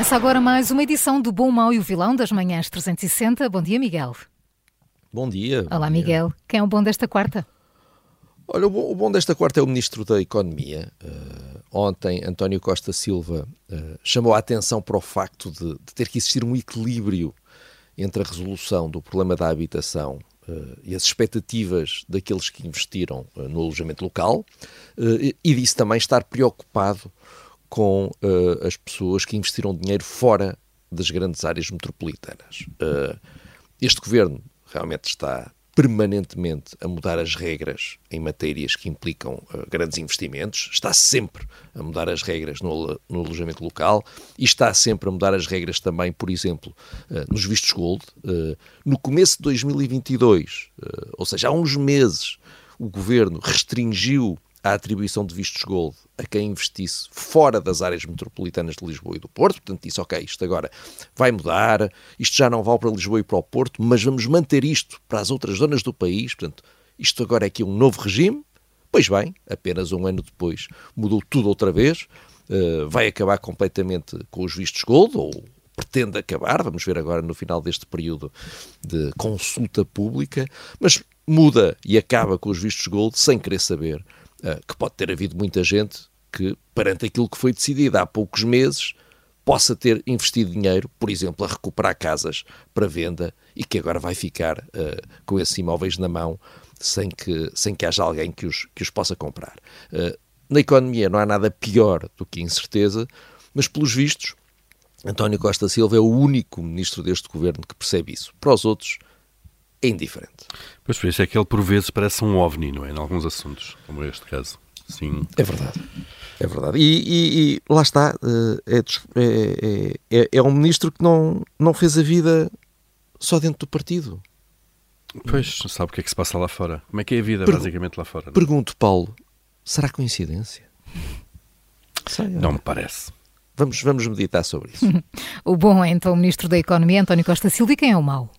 Começa agora mais uma edição do Bom, Mau e o Vilão das Manhãs 360. Bom dia, Miguel. Bom dia. Olá, bom Miguel. Dia. Quem é o bom desta quarta? Olha, o bom, o bom desta quarta é o Ministro da Economia. Uh, ontem, António Costa Silva uh, chamou a atenção para o facto de, de, ter que existir um equilíbrio entre a resolução do problema da habitação uh, e as expectativas daqueles que investiram no alojamento local e disse também estar preocupado com uh, as pessoas que investiram dinheiro fora das grandes áreas metropolitanas. Uh, este governo realmente está permanentemente a mudar as regras em matérias que implicam uh, grandes investimentos, está sempre a mudar as regras no, no, alojamento local e está sempre a mudar as regras também, por exemplo, uh, nos vistos gold. Uh, no começo de 2022, ou seja, há uns meses, o governo restringiu a atribuição de vistos gold a quem investisse fora das áreas metropolitanas de Lisboa e do Porto. Portanto, disse, ok, isto agora vai mudar, isto já não vale para Lisboa e para o Porto, mas vamos manter isto para as outras zonas do país. Portanto, isto agora é aqui um novo regime. Pois bem, apenas um ano depois mudou tudo outra vez. Uh, vai acabar completamente com os vistos gold, ou pretende acabar, vamos ver agora no final deste período de consulta pública, mas muda e acaba com os vistos gold sem querer saber que pode ter havido muita gente que, perante aquilo que foi decidido há poucos meses, possa ter investido dinheiro, por exemplo, a recuperar casas para venda e que agora vai ficar uh, com esses imóveis na mão sem que, sem que haja alguém que os, que os possa comprar. Uh, na economia não há nada pior do que incerteza, mas pelos vistos, António Costa Silva é o único ministro deste governo que percebe isso. Para os outros, é indiferente. Pois por isso é que ele por vezes parece um ovni, não é? Em alguns assuntos, como este caso. Sim. É verdade. É verdade. E, e, e lá está, eh, é, é, é, é, um ministro que não, não fez a vida só dentro do partido. Pois, sabe o que é que se passa lá fora. Como é que é a vida, per basicamente, lá fora? Não? Pergunto, Paulo, será coincidência? Sei, não me parece. Vamos, vamos meditar sobre isso. o bom é então o Ministro da Economia, António Costa Silva, e quem é o mau?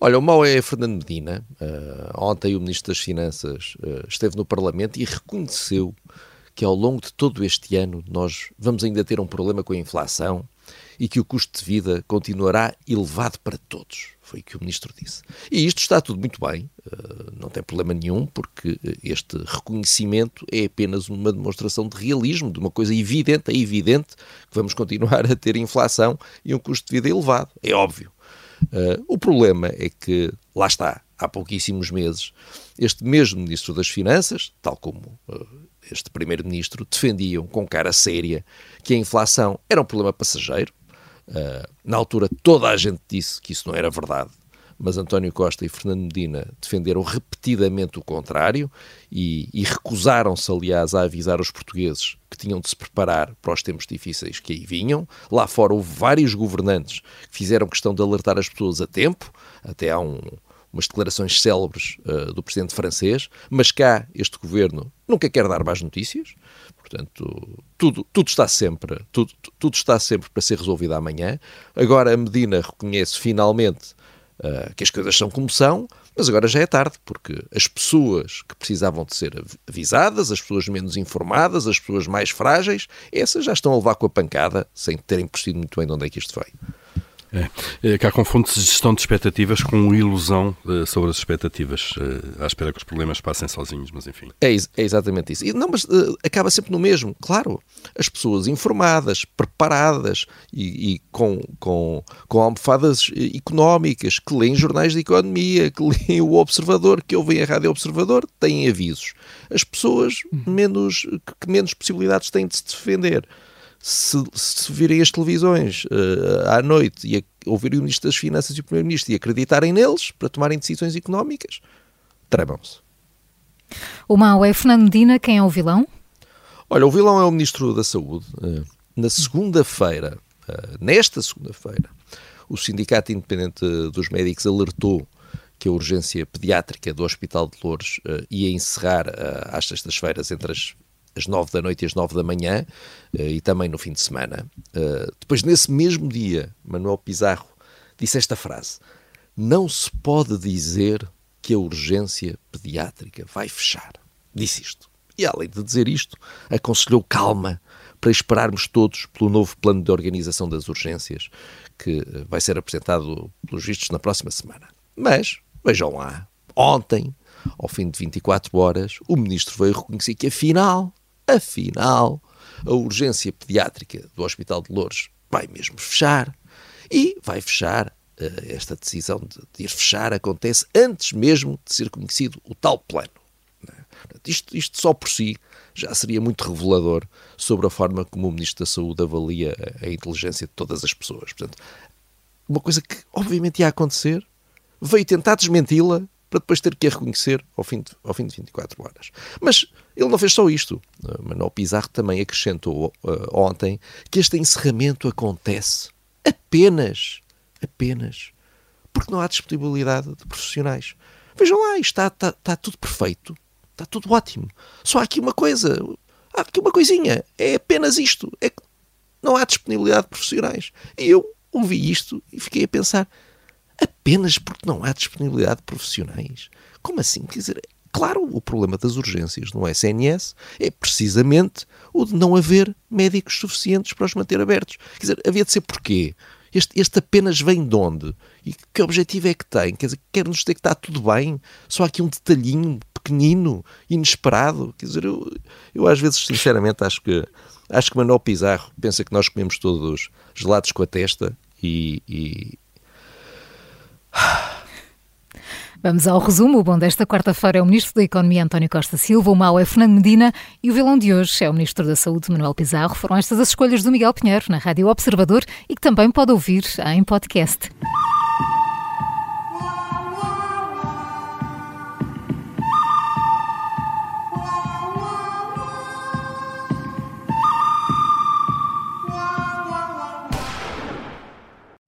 Olha, o mau é Fernando Medina. Uh, ontem o Ministro das Finanças uh, esteve no Parlamento e reconheceu que ao longo de todo este ano nós vamos ainda ter um problema com a inflação e que o custo de vida continuará elevado para todos. Foi o que o Ministro disse. E isto está tudo muito bem, uh, não tem problema nenhum, porque este reconhecimento é apenas uma demonstração de realismo, de uma coisa evidente, é evidente que vamos continuar a ter inflação e um custo de vida elevado. É óbvio. Uh, o problema é que, lá está, há pouquíssimos meses, este mesmo Ministro das Finanças, tal como uh, este Primeiro-Ministro, defendiam com cara séria que a inflação era um problema passageiro. Uh, na altura, toda a gente disse que isso não era verdade mas António Costa e Fernando Medina defenderam repetidamente o contrário e, e recusaram-se, aliás, a avisar os portugueses que tinham de se preparar para os tempos difíceis que aí vinham. Lá fora houve vários governantes que fizeram questão de alertar as pessoas a tempo, até há um, umas declarações célebres uh, do presidente francês, mas cá este governo nunca quer dar mais notícias. Portanto, tudo, tudo está sempre tudo, tudo está sempre para ser resolvido amanhã. Agora a Medina reconhece finalmente uh, que as coisas são como são, mas agora já é tarde, porque as pessoas que precisavam de ser avisadas, as pessoas menos informadas, as pessoas mais frágeis, essas já estão a levar com a pancada sem terem percebido muito bem de onde é que isto veio. É. é cá confunde-se gestão de expectativas com ilusão uh, sobre as expectativas, uh, à espera que os problemas passem sozinhos, mas enfim. É, é exatamente isso. E, não, mas uh, acaba sempre no mesmo. Claro, as pessoas informadas, preparadas e, e com, com, com almofadas económicas, que leem jornais de economia, que leem o Observador, que ouvem a Rádio Observador, têm avisos. As pessoas menos, que menos possibilidades têm de se defender se, se virem as televisões uh, à noite e ouvirem o Ministro das Finanças e o Primeiro-Ministro e acreditarem neles para tomarem decisões económicas, tremam-se. O mau é Fernando Medina, quem é o vilão? Olha, o vilão é o Ministro da Saúde. Eh, na segunda-feira, eh, nesta segunda-feira, o Sindicato Independente dos Médicos alertou que a urgência pediátrica do Hospital de Lourdes uh, ia encerrar uh, às sextas-feiras entre as, as 9 da noite e as 9 da manhã uh, e também no fim de semana. depois, nesse mesmo dia, Manuel Pizarro disse esta frase: Não se pode dizer que a urgência pediátrica vai fechar. Disse isto. E além de dizer isto, aconselhou calma para esperarmos todos pelo novo plano de organização das urgências que vai ser apresentado pelos vistos na próxima semana. Mas Vejam lá, ontem, ao fim de 24 horas, o ministro veio reconhecer que afinal, afinal, a urgência pediátrica do Hospital de Lourdes vai mesmo fechar e vai fechar. Uh, esta decisão de, ir fechar acontece antes mesmo de ser conhecido o tal plano. Né? Isto, isto só por si já seria muito revelador sobre a forma como o Ministro da Saúde avalia a inteligência de todas as pessoas. Portanto, uma coisa que obviamente ia acontecer, veio tentar desmenti-la para depois ter que a reconhecer ao fim, de, ao fim de 24 horas. Mas ele não fez só isto. Uh, Manuel Pizarro também acrescentou uh, ontem que este encerramento acontece apenas, apenas, porque não há disponibilidade de profissionais. Vejam lá, está, está, está tudo perfeito, está tudo ótimo. Só há aqui uma coisa, há aqui uma coisinha, é apenas isto, é que não há disponibilidade de profissionais. E eu ouvi isto e fiquei a pensar, apenas porque não há disponibilidade de profissionais. Como assim? Quer dizer, claro, o problema das urgências no SNS é precisamente o de não haver médicos suficientes para os manter abertos. Quer dizer, havia de ser porquê? Este, este apenas vem de onde? E que objetivo é que tem? Quer dizer, quer-nos dizer que está tudo bem? Só há aqui um detalhinho pequenino, inesperado? Quer dizer, eu, eu às vezes, sinceramente, acho que acho que Manuel Pizarro pensa que nós comemos todos gelados com a testa e, e, Vamos ao resumo. O bom desta quarta-feira é o Ministro da Economia, António Costa Silva, o mau é Fernando Medina e o vilão de hoje é o Ministro da Saúde, Manuel Pizarro. Foram estas as escolhas do Miguel Pinheiro na Rádio Observador e que também pode ouvir em podcast.